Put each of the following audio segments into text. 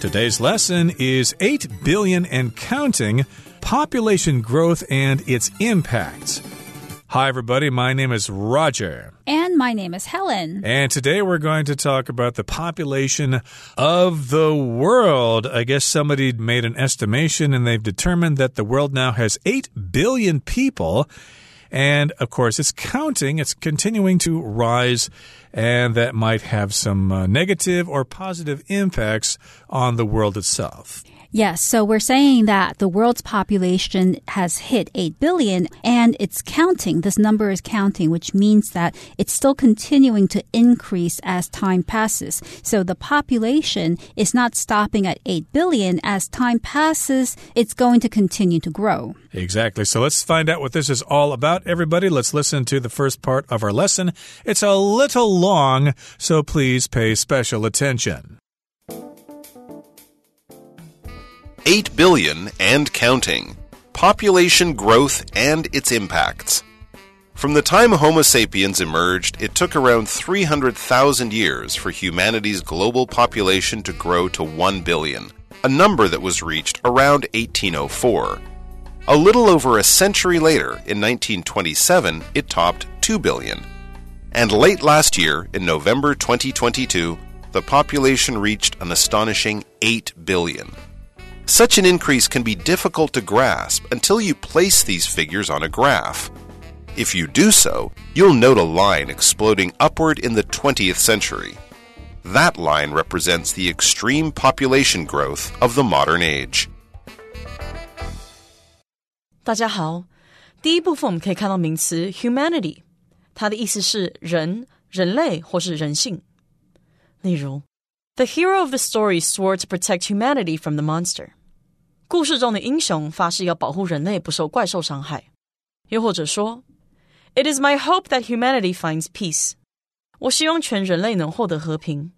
Today's lesson is 8 billion and counting population growth and its impacts. Hi, everybody. My name is Roger. And my name is Helen. And today we're going to talk about the population of the world. I guess somebody made an estimation and they've determined that the world now has 8 billion people. And of course, it's counting, it's continuing to rise, and that might have some uh, negative or positive impacts on the world itself. Yes, so we're saying that the world's population has hit 8 billion and it's counting. This number is counting, which means that it's still continuing to increase as time passes. So the population is not stopping at 8 billion. As time passes, it's going to continue to grow. Exactly. So let's find out what this is all about, everybody. Let's listen to the first part of our lesson. It's a little long, so please pay special attention. 8 billion and counting. Population growth and its impacts. From the time Homo sapiens emerged, it took around 300,000 years for humanity's global population to grow to 1 billion, a number that was reached around 1804. A little over a century later, in 1927, it topped 2 billion. And late last year, in November 2022, the population reached an astonishing 8 billion. Such an increase can be difficult to grasp until you place these figures on a graph. If you do so, you'll note a line exploding upward in the 20th century. That line represents the extreme population growth of the modern age. 大家好，第一部分我们可以看到名词 humanity，它的意思是人、人类或是人性。例如，The hero of the story swore to protect humanity from the monster。 故事中的英雄发誓要保护人类不受怪兽伤害，又或者说，It is my hope that humanity finds peace。我希望全人类能获得和平。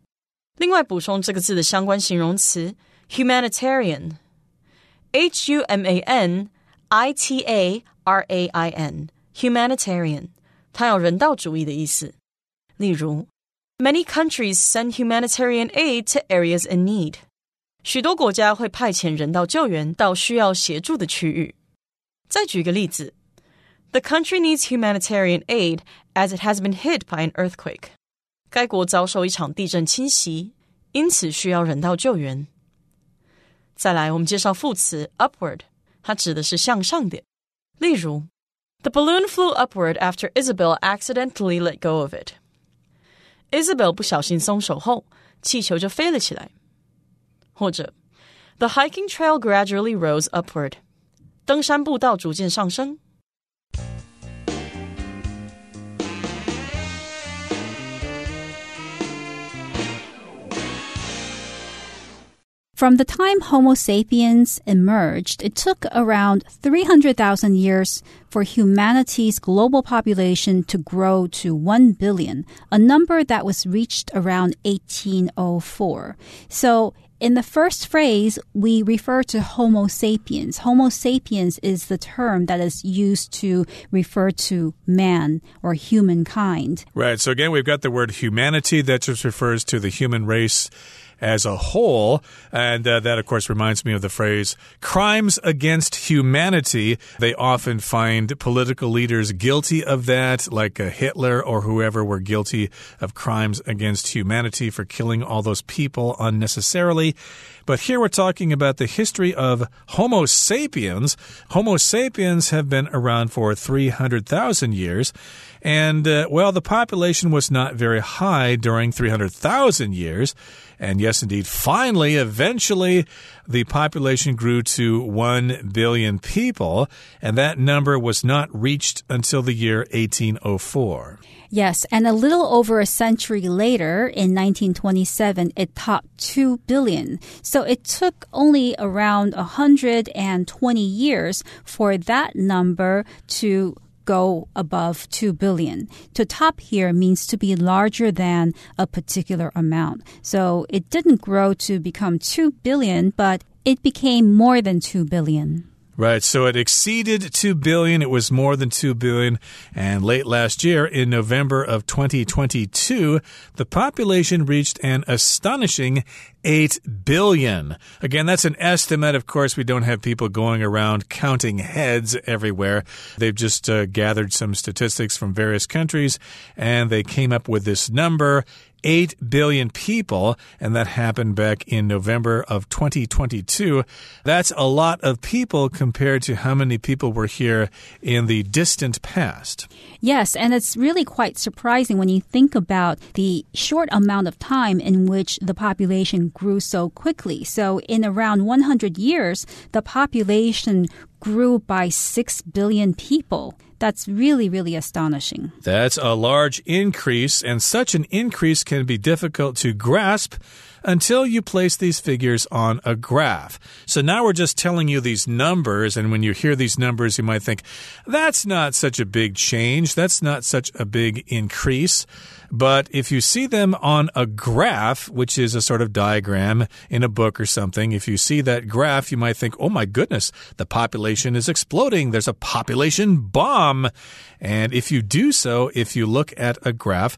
另外，补充这个字的相关形容词 humanitarian，h u m a n i t a r a i n，humanitarian，它有人道主义的意思。例如，Many countries send humanitarian aid to areas in need。 许多国家会派遣人道救援到需要协助的区域。再举个例子，The country needs humanitarian aid as it has been hit by an earthquake。该国遭受一场地震侵袭，因此需要人道救援。再来，我们介绍副词 upward，它指的是向上的。例如，The balloon flew upward after Isabel accidentally let go of it。Isabel 不小心松手后，气球就飞了起来。 或者，The hiking trail gradually rose upward，登山步道逐渐上升。From the time Homo sapiens emerged, it took around 300,000 years for humanity's global population to grow to 1 billion, a number that was reached around 1804. So in the first phrase, we refer to Homo sapiens. Homo sapiens is the term that is used to refer to man or humankind. Right. So again, we've got the word humanity that just refers to the human race as a whole. And uh, that, of course, reminds me of the phrase crimes against humanity. They often find political leaders guilty of that, like uh, Hitler or whoever were guilty of crimes against humanity for killing all those people unnecessarily. But here we're talking about the history of Homo sapiens. Homo sapiens have been around for 300,000 years. And, uh, well, the population was not very high during 300,000 years. And yes, indeed, finally, eventually, the population grew to 1 billion people, and that number was not reached until the year 1804. Yes, and a little over a century later, in 1927, it topped 2 billion. So it took only around 120 years for that number to go above 2 billion. To top here means to be larger than a particular amount. So it didn't grow to become 2 billion, but it became more than 2 billion. Right, so it exceeded 2 billion. It was more than 2 billion. And late last year, in November of 2022, the population reached an astonishing 8 billion. Again, that's an estimate. Of course, we don't have people going around counting heads everywhere. They've just uh, gathered some statistics from various countries and they came up with this number. 8 billion people, and that happened back in November of 2022. That's a lot of people compared to how many people were here in the distant past. Yes, and it's really quite surprising when you think about the short amount of time in which the population grew so quickly. So, in around 100 years, the population grew by 6 billion people. That's really, really astonishing. That's a large increase, and such an increase can be difficult to grasp until you place these figures on a graph. So now we're just telling you these numbers, and when you hear these numbers, you might think, that's not such a big change, that's not such a big increase. But if you see them on a graph, which is a sort of diagram in a book or something, if you see that graph, you might think, oh my goodness, the population is exploding. There's a population bomb. And if you do so, if you look at a graph,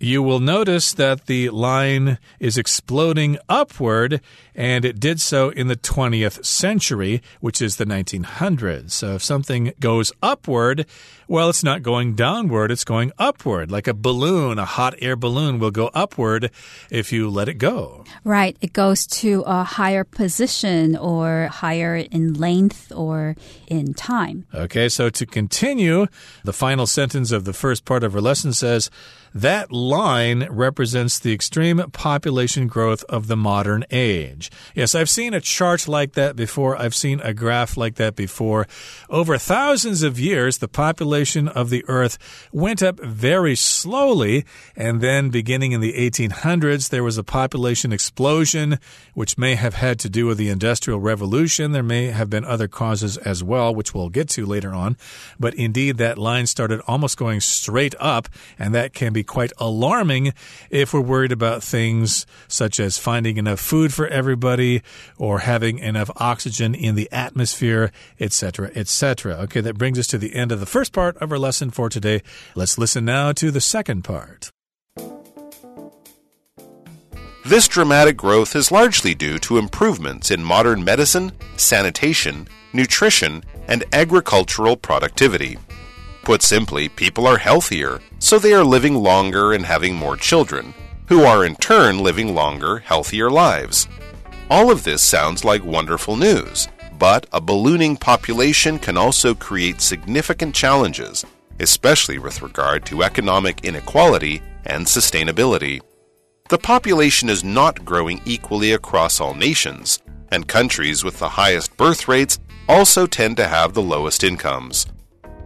you will notice that the line is exploding upward, and it did so in the 20th century, which is the 1900s. So if something goes upward, well, it's not going downward, it's going upward. Like a balloon, a hot air balloon will go upward if you let it go. Right. It goes to a higher position or higher in length or in time. Okay, so to continue, the final sentence of the first part of our lesson says, that line represents the extreme population growth of the modern age. Yes, I've seen a chart like that before. I've seen a graph like that before. Over thousands of years, the population of the Earth went up very slowly, and then beginning in the 1800s, there was a population explosion, which may have had to do with the Industrial Revolution. There may have been other causes as well, which we'll get to later on. But indeed, that line started almost going straight up, and that can be quite alarming if we're worried about things such as finding enough food for everybody or having enough oxygen in the atmosphere, etc., etc. Okay, that brings us to the end of the first part of our lesson for today. Let's listen now to the second part. This dramatic growth is largely due to improvements in modern medicine, sanitation, nutrition, and agricultural productivity. Put simply, people are healthier, so they are living longer and having more children, who are in turn living longer, healthier lives. All of this sounds like wonderful news, but a ballooning population can also create significant challenges, especially with regard to economic inequality and sustainability. The population is not growing equally across all nations, and countries with the highest birth rates also tend to have the lowest incomes.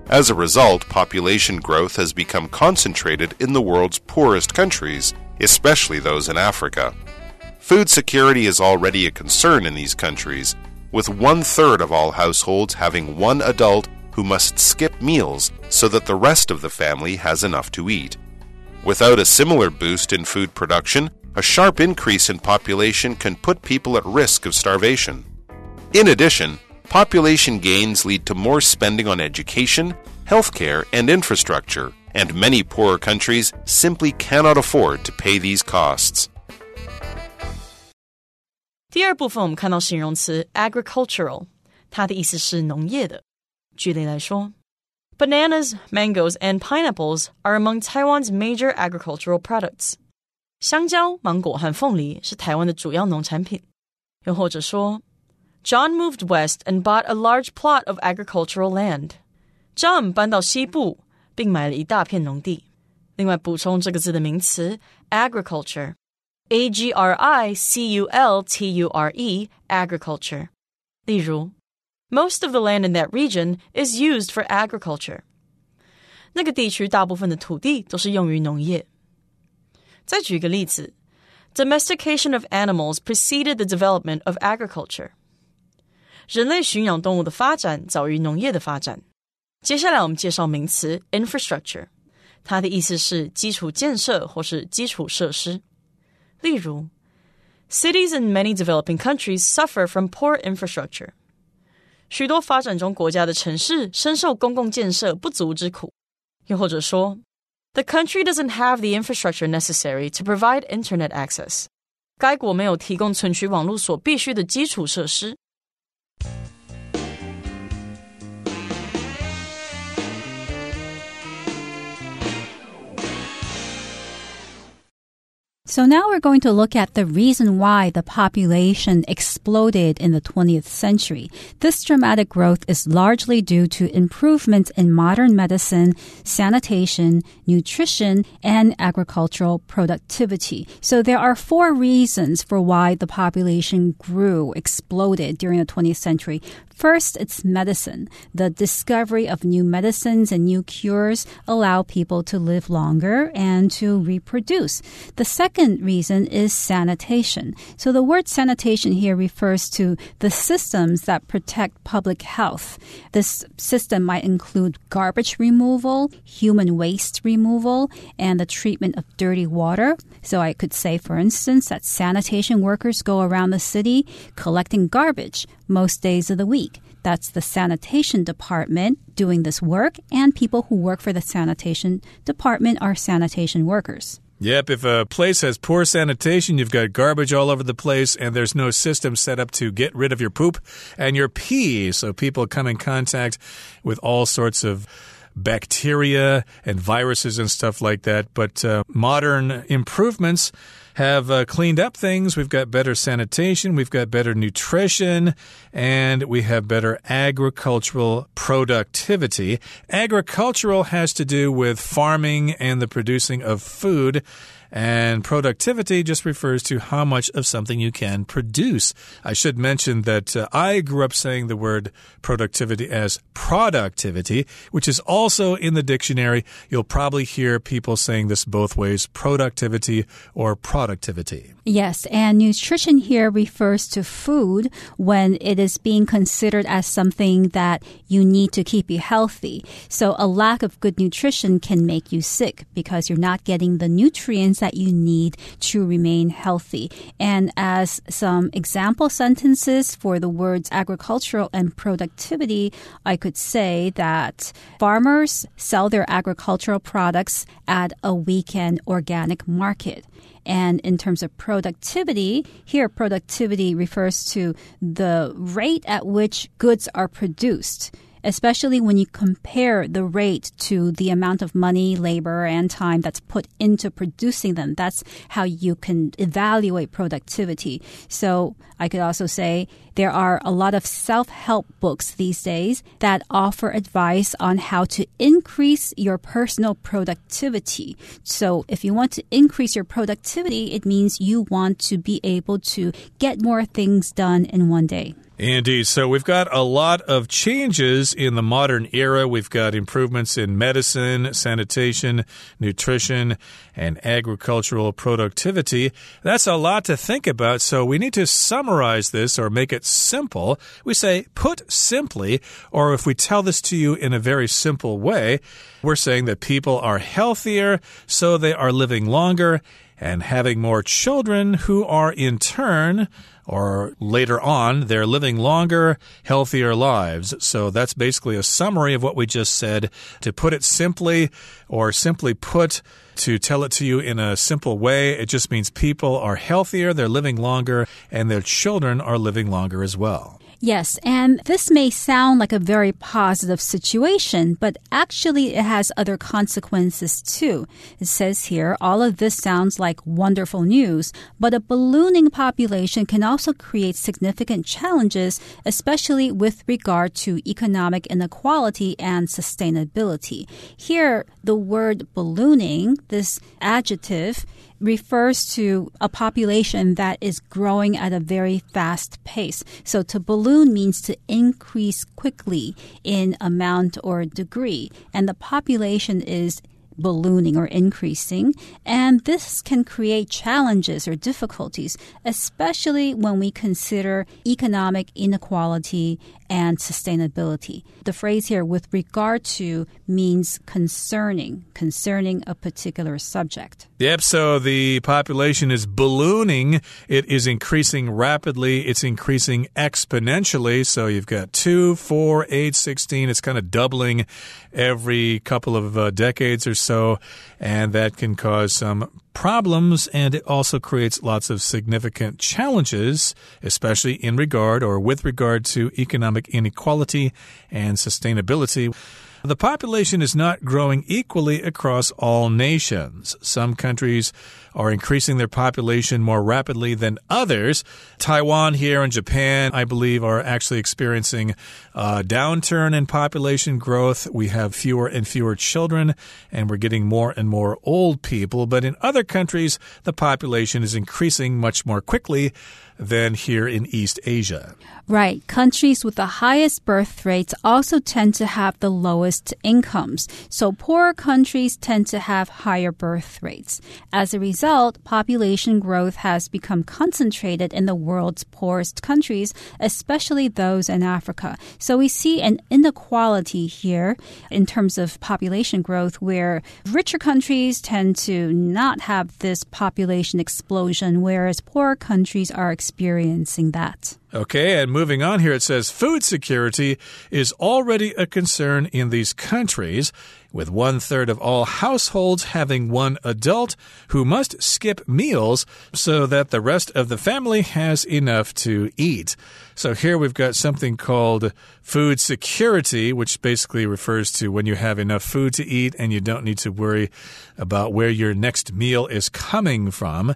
As a result, population growth has become concentrated in the world's poorest countries, especially those in Africa. Food security is already a concern in these countries, with one third of all households having one adult who must skip meals so that the rest of the family has enough to eat. Without a similar boost in food production, a sharp increase in population can put people at risk of starvation. In addition, population gains lead to more spending on education, healthcare, and infrastructure, and many poorer countries simply cannot afford to pay these costs. 第二部分我们看到形容词 agricultural，它的意思是农业的。举例来说，Bananas, mangoes, and pineapples are among Taiwan's major agricultural products. 香蕉、芒果和凤梨是台湾的主要农产品。又或者说 John moved west and bought a large plot of agricultural land. John 搬到西部，并买了一大片农地。另外，补充这个字的名词 agriculture，a g r i c u l t u r e agriculture。例如，Most of the land in that region is used for agriculture。那个地区大部分的土地都是用于农业。再举一个例子，Domestication of animals preceded the development of agriculture。 人类驯养动物的发展早于农业的发展。接下来我们介绍名词 infrastructure，它的意思是基础建设或是基础设施。例如，Cities in many developing countries suffer from poor infrastructure。 许多发展中国家的城市深受公共建设不足之苦。又或者说，The country doesn't have the infrastructure necessary to provide internet access。该国没有提供存取网络所必需的基础设施。 So now we're going to look at the reason why the population exploded in the 20th century. This dramatic growth is largely due to improvements in modern medicine, sanitation, nutrition, and agricultural productivity. So there are four reasons for why the population grew, exploded during the 20th century. First, it's medicine. The discovery of new medicines and new cures allow people to live longer and to reproduce. The second reason is sanitation. So the word sanitation here refers to the systems that protect public health. This system might include garbage removal, human waste removal, and the treatment of dirty water. So I could say, for instance, that sanitation workers go around the city collecting garbage most days of the week. That's the sanitation department doing this work, and people who work for the sanitation department are sanitation workers. Yep, if a place has poor sanitation, you've got garbage all over the place, and there's no system set up to get rid of your poop and your pee. So people come in contact with all sorts of bacteria and viruses and stuff like that. But uh, modern improvements have uh, cleaned up things. We've got better sanitation, we've got better nutrition, and we have better agricultural productivity. Agricultural has to do with farming and the producing of food. And productivity just refers to how much of something you can produce. I should mention that uh, I grew up saying the word productivity as productivity, which is also in the dictionary. You'll probably hear people saying this both ways productivity or productivity. Yes, and nutrition here refers to food when it is being considered as something that you need to keep you healthy. So a lack of good nutrition can make you sick because you're not getting the nutrients that you need to remain healthy. And as some example sentences for the words agricultural and productivity, I could say that farmers sell their agricultural products at a weekend organic market. And in terms of productivity, here productivity refers to the rate at which goods are produced especially when you compare the rate to the amount of money, labor, and time that's put into producing them. That's how you can evaluate productivity. So I could also say there are a lot of self help books these days that offer advice on how to increase your personal productivity. So if you want to increase your productivity, it means you want to be able to get more things done in one day. Indeed. So we've got a lot of changes in the modern era. We've got improvements in medicine, sanitation, nutrition, and agricultural productivity. That's a lot to think about. So we need to summarize this or make it simple. We say, put simply, or if we tell this to you in a very simple way, we're saying that people are healthier, so they are living longer and having more children who are in turn or later on, they're living longer, healthier lives. So that's basically a summary of what we just said. To put it simply, or simply put, to tell it to you in a simple way, it just means people are healthier, they're living longer, and their children are living longer as well. Yes, and this may sound like a very positive situation, but actually it has other consequences too. It says here, all of this sounds like wonderful news, but a ballooning population can also create significant challenges, especially with regard to economic inequality and sustainability. Here, the word ballooning, this adjective, refers to a population that is growing at a very fast pace. So to balloon means to increase quickly in amount or degree. And the population is ballooning or increasing. And this can create challenges or difficulties, especially when we consider economic inequality and sustainability. The phrase here, with regard to, means concerning, concerning a particular subject. Yep, so the population is ballooning. It is increasing rapidly. It's increasing exponentially. So you've got 2, 4, 8, 16. It's kind of doubling every couple of uh, decades or so. And that can cause some problems and it also creates lots of significant challenges, especially in regard or with regard to economic inequality and sustainability. The population is not growing equally across all nations. Some countries are increasing their population more rapidly than others. Taiwan here and Japan, I believe, are actually experiencing a downturn in population growth. We have fewer and fewer children, and we're getting more and more old people. But in other countries, the population is increasing much more quickly than here in East Asia. Right. Countries with the highest birth rates also tend to have the lowest incomes. So poorer countries tend to have higher birth rates. As a result, population growth has become concentrated in the world's poorest countries, especially those in Africa. So we see an inequality here in terms of population growth where richer countries tend to not have this population explosion, whereas poorer countries are experiencing that. Okay, and moving on here, it says food security is already a concern in these countries, with one third of all households having one adult who must skip meals so that the rest of the family has enough to eat. So here we've got something called food security, which basically refers to when you have enough food to eat and you don't need to worry about where your next meal is coming from.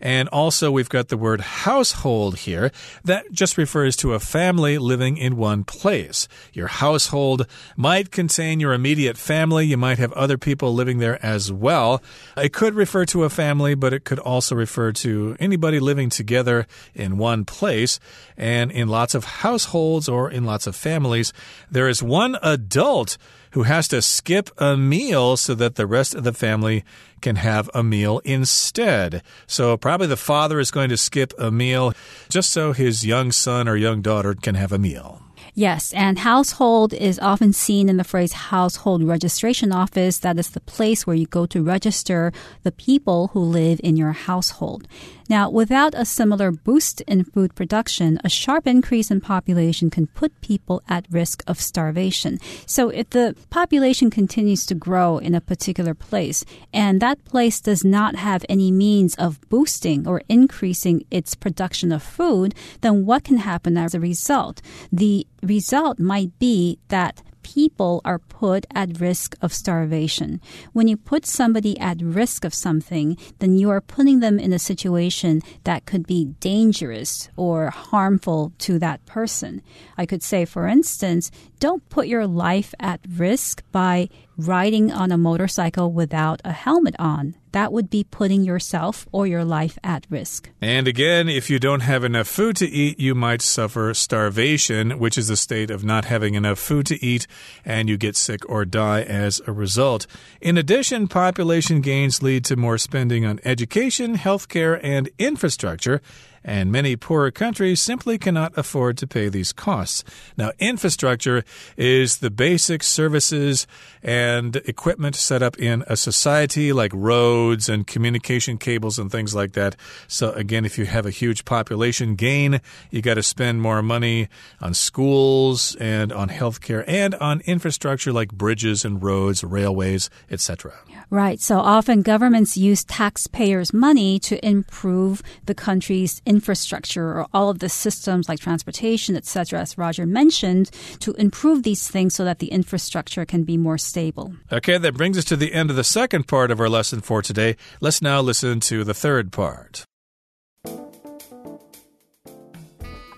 And also, we've got the word household here. That just refers to a family living in one place. Your household might contain your immediate family. You might have other people living there as well. It could refer to a family, but it could also refer to anybody living together in one place. And in lots of households or in lots of families, there is one adult who has to skip a meal so that the rest of the family can have a meal instead. So, probably the father is going to skip a meal just so his young son or young daughter can have a meal. Yes, and household is often seen in the phrase household registration office. That is the place where you go to register the people who live in your household. Now, without a similar boost in food production, a sharp increase in population can put people at risk of starvation. So, if the population continues to grow in a particular place and that place does not have any means of boosting or increasing its production of food, then what can happen as a result? The result might be that people are put at risk of starvation. When you put somebody at risk of something, then you are putting them in a situation that could be dangerous or harmful to that person. I could say, for instance, don't put your life at risk by riding on a motorcycle without a helmet on. That would be putting yourself or your life at risk. And again, if you don't have enough food to eat, you might suffer starvation, which is a state of not having enough food to eat, and you get sick or die as a result. In addition, population gains lead to more spending on education, healthcare, and infrastructure and many poorer countries simply cannot afford to pay these costs. Now, infrastructure is the basic services and equipment set up in a society like roads and communication cables and things like that. So, again, if you have a huge population gain, you got to spend more money on schools and on healthcare and on infrastructure like bridges and roads, railways, etc. Right. So often governments use taxpayers' money to improve the country's infrastructure or all of the systems like transportation, etc., as Roger mentioned, to improve these things so that the infrastructure can be more stable. Okay, that brings us to the end of the second part of our lesson for today. Let's now listen to the third part.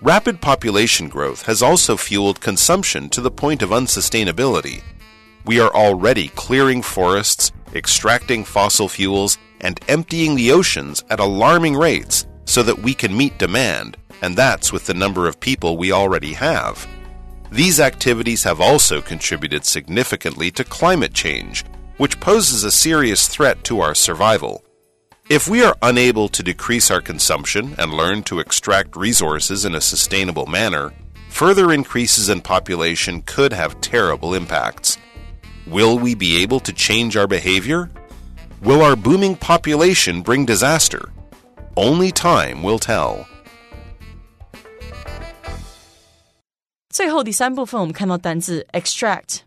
Rapid population growth has also fueled consumption to the point of unsustainability. We are already clearing forests, extracting fossil fuels, and emptying the oceans at alarming rates so that we can meet demand, and that's with the number of people we already have. These activities have also contributed significantly to climate change, which poses a serious threat to our survival. If we are unable to decrease our consumption and learn to extract resources in a sustainable manner, further increases in population could have terrible impacts. Will we be able to change our behavior? Will our booming population bring disaster? Only time will tell. 最后第三部分，我们看到单字 extract，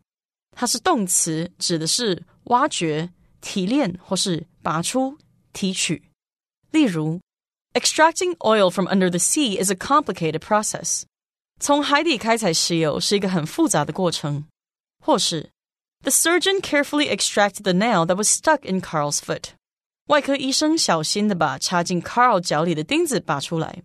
它是动词，指的是挖掘、提炼或是拔出、提取。例如，extracting oil from under the sea is a complicated process。从海底开采石油是一个很复杂的过程。或是 The surgeon carefully extracted the nail that was stuck in Carl's foot。外科医生小心的把插进 Carl 脚里的钉子拔出来。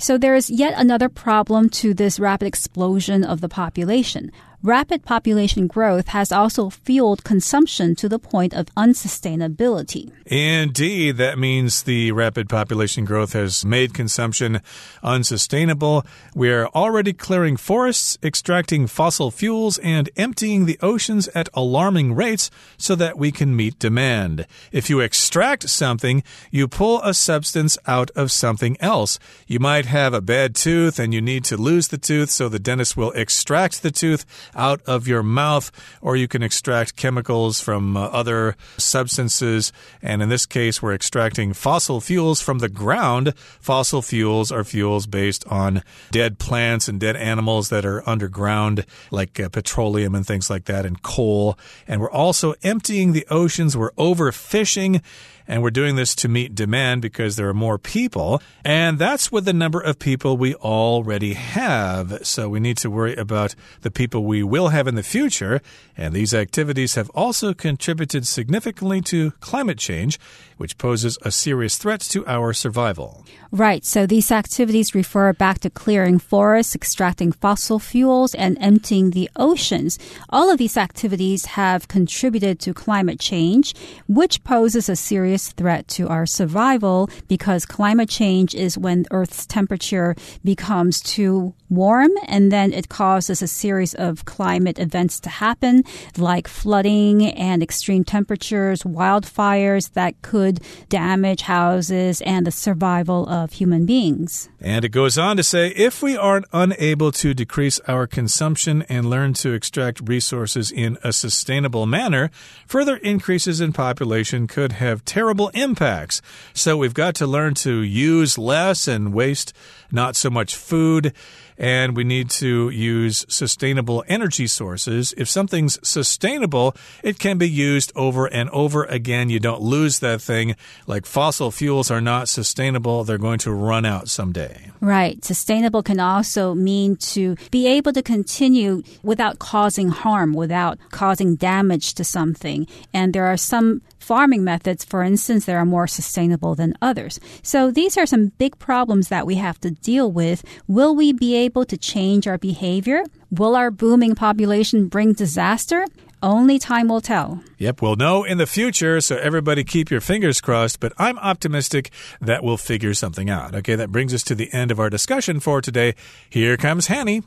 So there is yet another problem to this rapid explosion of the population. Rapid population growth has also fueled consumption to the point of unsustainability. Indeed, that means the rapid population growth has made consumption unsustainable. We're already clearing forests, extracting fossil fuels, and emptying the oceans at alarming rates so that we can meet demand. If you extract something, you pull a substance out of something else. You might have a bad tooth and you need to lose the tooth, so the dentist will extract the tooth out of your mouth, or you can extract chemicals from uh, other substances. And in this case, we're extracting fossil fuels from the ground. Fossil fuels are fuels based on dead plants and dead animals that are underground, like uh, petroleum and things like that, and coal. And we're also emptying the oceans. We're overfishing. And we're doing this to meet demand because there are more people. And that's with the number of people we already have. So we need to worry about the people we will have in the future. And these activities have also contributed significantly to climate change, which poses a serious threat to our survival. Right. So these activities refer back to clearing forests, extracting fossil fuels, and emptying the oceans. All of these activities have contributed to climate change, which poses a serious threat to our survival because climate change is when Earth's temperature becomes too warm and then it causes a series of climate events to happen like flooding and extreme temperatures, wildfires that could damage houses and the survival of human beings. And it goes on to say if we aren't unable to decrease our consumption and learn to extract resources in a sustainable manner, further increases in population could have terrible impacts. So we've got to learn to use less and waste not so much food and we need to use sustainable energy sources. If something's sustainable, it can be used over and over again. You don't lose that thing. Like fossil fuels are not sustainable, they're going to run out someday. Right. Sustainable can also mean to be able to continue without causing harm, without causing damage to something. And there are some farming methods, for instance, that are more sustainable than others. So these are some big problems that we have to deal with. Will we be able to change our behavior? Will our booming population bring disaster? Only time will tell. Yep, we'll know in the future, so everybody keep your fingers crossed, but I'm optimistic that we'll figure something out. Okay, that brings us to the end of our discussion for today. Here comes Hanny.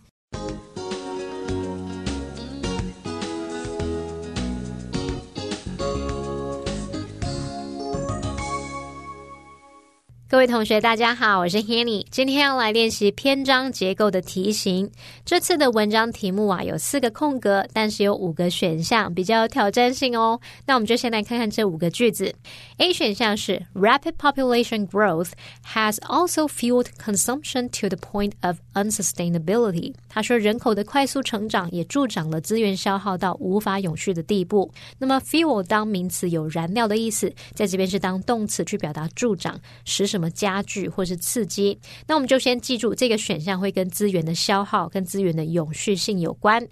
各位同学，大家好，我是 Hanny。今天要来练习篇章结构的题型。这次的文章题目啊，有四个空格，但是有五个选项，比较有挑战性哦。那我们就先来看看这五个句子。A 选项是 Rapid population growth has also fueled consumption to the point of unsustainability。他说，人口的快速成长也助长了资源消耗到无法永续的地步。那么 fuel 当名词有燃料的意思，在这边是当动词去表达助长，使什什么加剧或是刺激。那我们就先记住这个选项会跟资源的消耗、跟资源的永续性有关。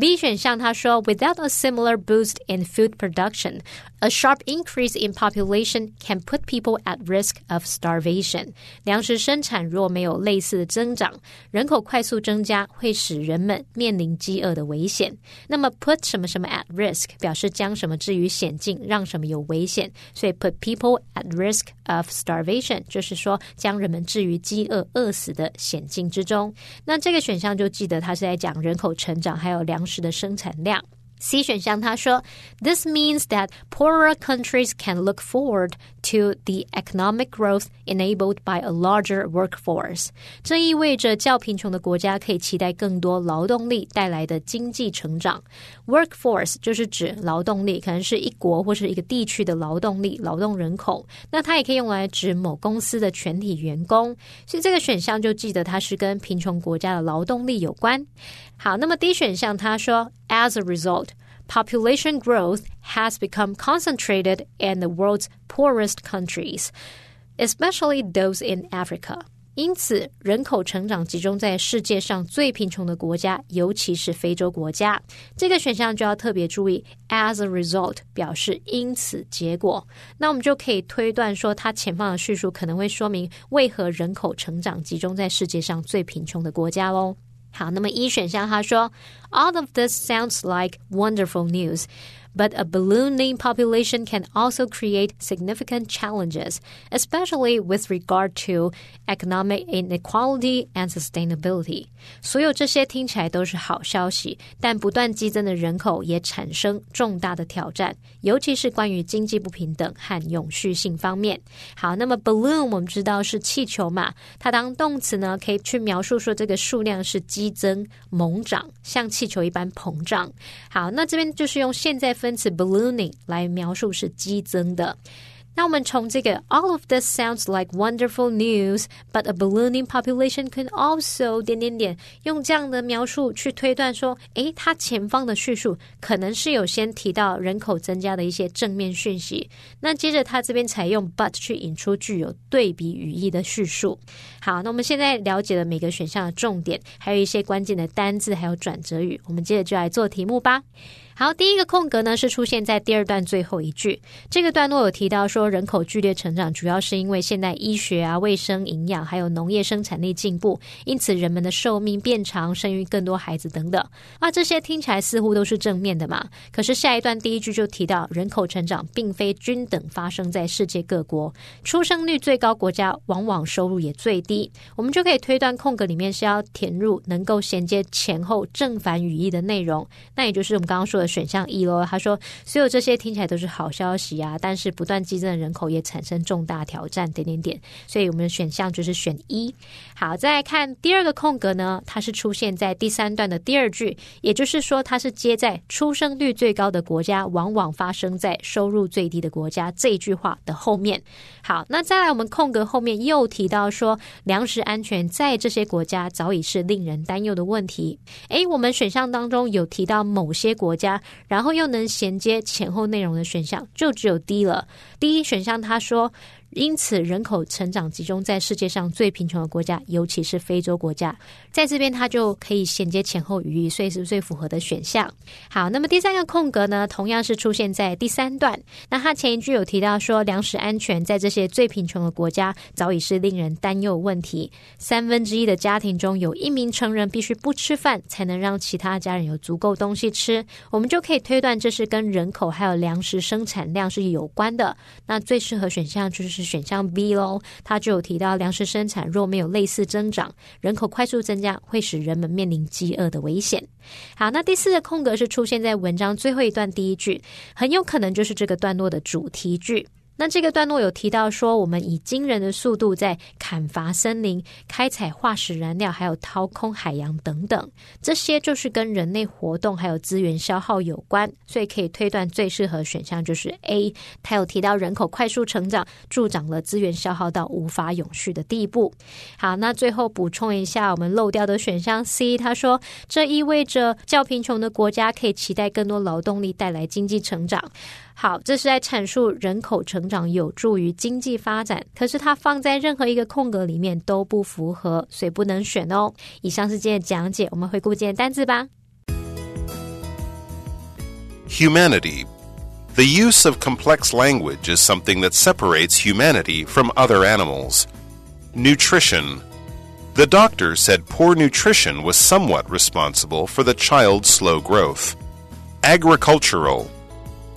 B 选项他说，Without a similar boost in food production，a sharp increase in population can put people at risk of starvation。粮食生产若没有类似的增长，人口快速增加会使人们面临饥饿的危险。那么 put 什么什么 at risk 表示将什么置于险境，让什么有危险，所以 put people at risk of starvation 就是说将人们置于饥饿饿死的险境之中。那这个选项就记得它是在讲人口成长还有粮食的生产量。C 选项，他说，This means that poorer countries can look forward to the economic growth enabled by a larger workforce。这意味着较贫穷的国家可以期待更多劳动力带来的经济成长。Workforce 就是指劳动力，可能是一国或是一个地区的劳动力、劳动人口。那它也可以用来指某公司的全体员工。所以这个选项就记得它是跟贫穷国家的劳动力有关。好，那么 D 选项，他说，As a result。 population growth has become concentrated in the world's poorest countries, especially those in Africa. 因此，人口成长集中在世界上最贫穷的国家，尤其是非洲国家。这个选项就要特别注意，as a result 表示因此结果。那我们就可以推断说，它前方的叙述可能会说明为何人口成长集中在世界上最贫穷的国家喽。 好，那么一选项他说，All of this sounds like wonderful news。 but a ballooning population can also create significant challenges, especially with regard to economic inequality and sustainability. 所有这些听起来都是好消息，但不断激增的人口也产生重大的挑战，尤其是关于经济不平等和永续性方面。好，那么 balloon 我们知道是气球嘛，它当动词呢，可以去描述说这个数量是激增、猛涨，像气球一般膨胀。好，那这边就是用现在分。 分词 ballooning 来描述是激增的。那我们从这个 all of this sounds like wonderful news, but a ballooning population can also 点点点，用这样的描述去推断说，诶，它前方的叙述可能是有先提到人口增加的一些正面讯息。那接着他这边采用 but 去引出具有对比语义的叙述。好，那我们现在了解了每个选项的重点，还有一些关键的单字，还有转折语。我们接着就来做题目吧。好，第一个空格呢是出现在第二段最后一句。这个段落有提到说，人口剧烈成长主要是因为现代医学啊、卫生、营养还有农业生产力进步，因此人们的寿命变长，生育更多孩子等等。啊，这些听起来似乎都是正面的嘛。可是下一段第一句就提到，人口成长并非均等发生在世界各国，出生率最高国家往往收入也最低。我们就可以推断空格里面是要填入能够衔接前后正反语义的内容，那也就是我们刚刚说的。选项一喽，他说所有这些听起来都是好消息啊，但是不断激增的人口也产生重大挑战，点点点。所以我们的选项就是选一。好，再来看第二个空格呢，它是出现在第三段的第二句，也就是说它是接在出生率最高的国家往往发生在收入最低的国家这一句话的后面。好，那再来我们空格后面又提到说粮食安全在这些国家早已是令人担忧的问题。诶，我们选项当中有提到某些国家。然后又能衔接前后内容的选项，就只有 D 了。第一选项他说。因此，人口成长集中在世界上最贫穷的国家，尤其是非洲国家。在这边，它就可以衔接前后语义，所以是最符合的选项。好，那么第三个空格呢，同样是出现在第三段。那它前一句有提到说，粮食安全在这些最贫穷的国家早已是令人担忧的问题。三分之一的家庭中有一名成人必须不吃饭，才能让其他家人有足够东西吃。我们就可以推断，这是跟人口还有粮食生产量是有关的。那最适合选项就是。选项 B 喽，它就有提到粮食生产若没有类似增长，人口快速增加会使人们面临饥饿的危险。好，那第四个空格是出现在文章最后一段第一句，很有可能就是这个段落的主题句。那这个段落有提到说，我们以惊人的速度在砍伐森林、开采化石燃料，还有掏空海洋等等，这些就是跟人类活动还有资源消耗有关，所以可以推断最适合选项就是 A。他有提到人口快速成长助长了资源消耗到无法永续的地步。好，那最后补充一下我们漏掉的选项 C，他说这意味着较贫穷的国家可以期待更多劳动力带来经济成长。好，这是在阐述人口成长有助于经济发展，可是它放在任何一个空格里面都不符合，所以不能选哦。以上是今天的讲解，我们回顾今天单字吧。Humanity. The use of complex language is something that separates humanity from other animals. Nutrition. The doctor said poor nutrition was somewhat responsible for the child's slow growth. Agricultural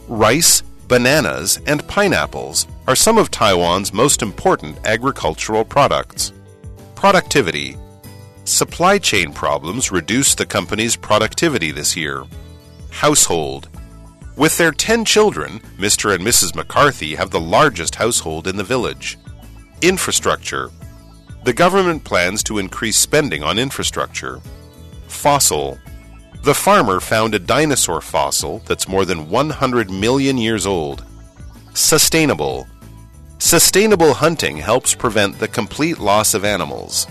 rice, bananas, and pineapples are some of Taiwan's most important agricultural products. Productivity Supply chain problems reduced the company's productivity this year. Household With their 10 children, Mr. and Mrs. McCarthy have the largest household in the village. Infrastructure The government plans to increase spending on infrastructure. Fossil the farmer found a dinosaur fossil that's more than 100 million years old. Sustainable. Sustainable hunting helps prevent the complete loss of animals.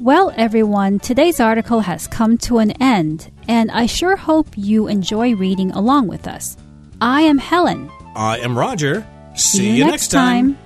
Well, everyone, today's article has come to an end, and I sure hope you enjoy reading along with us. I am Helen. I am Roger. See, you, next time.